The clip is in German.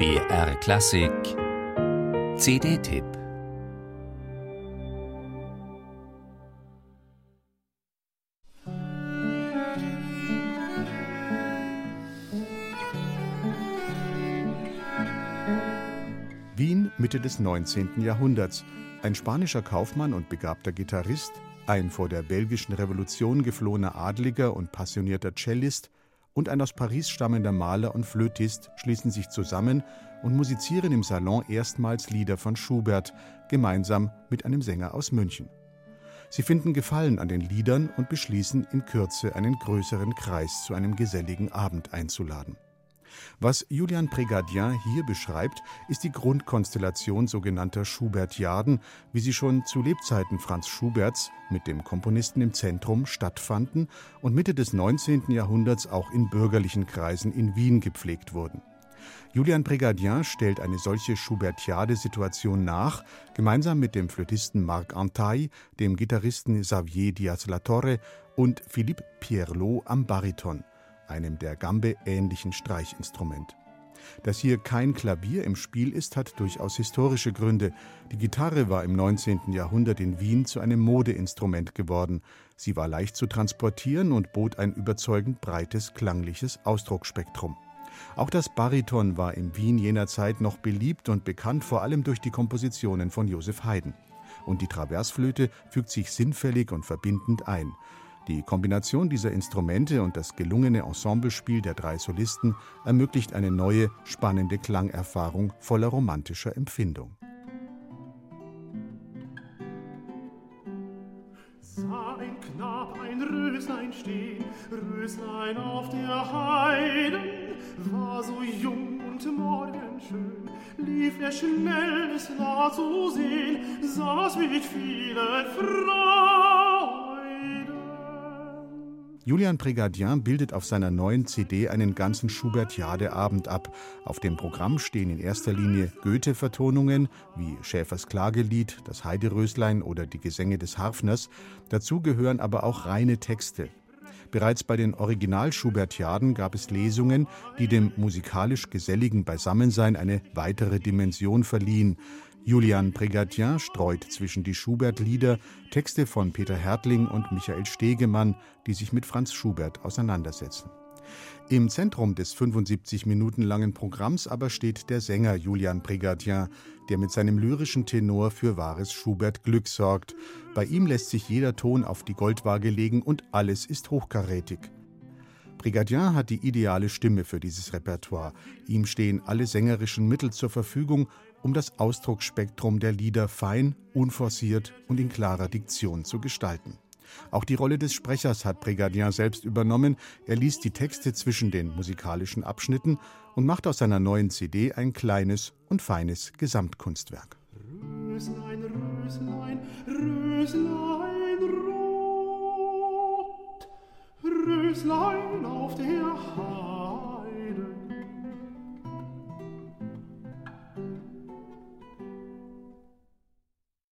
BR Klassik CD-Tipp Wien Mitte des 19. Jahrhunderts. Ein spanischer Kaufmann und begabter Gitarrist, ein vor der belgischen Revolution geflohener Adliger und passionierter Cellist und ein aus Paris stammender Maler und Flötist schließen sich zusammen und musizieren im Salon erstmals Lieder von Schubert, gemeinsam mit einem Sänger aus München. Sie finden Gefallen an den Liedern und beschließen in Kürze einen größeren Kreis zu einem geselligen Abend einzuladen. Was Julian Prégardien hier beschreibt, ist die Grundkonstellation sogenannter Schubertiaden, wie sie schon zu Lebzeiten Franz Schuberts mit dem Komponisten im Zentrum stattfanden und Mitte des 19. Jahrhunderts auch in bürgerlichen Kreisen in Wien gepflegt wurden. Julian Prégardien stellt eine solche Schubertiade-Situation nach, gemeinsam mit dem Flötisten Marc Antaille, dem Gitarristen Xavier Diaz-Latorre und Philippe Pierlot am Bariton einem der Gambe ähnlichen Streichinstrument. Dass hier kein Klavier im Spiel ist, hat durchaus historische Gründe. Die Gitarre war im 19. Jahrhundert in Wien zu einem Modeinstrument geworden. Sie war leicht zu transportieren und bot ein überzeugend breites klangliches Ausdrucksspektrum. Auch das Bariton war in Wien jener Zeit noch beliebt und bekannt vor allem durch die Kompositionen von Joseph Haydn. Und die Traversflöte fügt sich sinnfällig und verbindend ein. Die Kombination dieser Instrumente und das gelungene Ensemblespiel der drei Solisten ermöglicht eine neue, spannende Klangerfahrung voller romantischer Empfindung. Sah ein Knab ein Röslein stehen, Röslein auf der Heiden, war so jung und morgenschön, lief er schnell, es war zu sehen, saß mit vielen Frauen. Julian Prégardien bildet auf seiner neuen CD einen ganzen Schubertiade-Abend ab. Auf dem Programm stehen in erster Linie Goethe-Vertonungen wie Schäfers Klagelied, das Heideröslein oder die Gesänge des Harfners. Dazu gehören aber auch reine Texte. Bereits bei den Original-Schubertiaden gab es Lesungen, die dem musikalisch geselligen Beisammensein eine weitere Dimension verliehen. Julian Prégardien streut zwischen die Schubert-Lieder Texte von Peter Hertling und Michael Stegemann, die sich mit Franz Schubert auseinandersetzen. Im Zentrum des 75 Minuten langen Programms aber steht der Sänger Julian Prégardien, der mit seinem lyrischen Tenor für wahres Schubert-Glück sorgt. Bei ihm lässt sich jeder Ton auf die Goldwaage legen und alles ist hochkarätig. Brigadier hat die ideale Stimme für dieses Repertoire. Ihm stehen alle sängerischen Mittel zur Verfügung, um das Ausdrucksspektrum der Lieder fein, unforciert und in klarer Diktion zu gestalten. Auch die Rolle des Sprechers hat Brigadier selbst übernommen. Er liest die Texte zwischen den musikalischen Abschnitten und macht aus seiner neuen CD ein kleines und feines Gesamtkunstwerk. Röslein, Röslein, Röslein, rot, Röslein.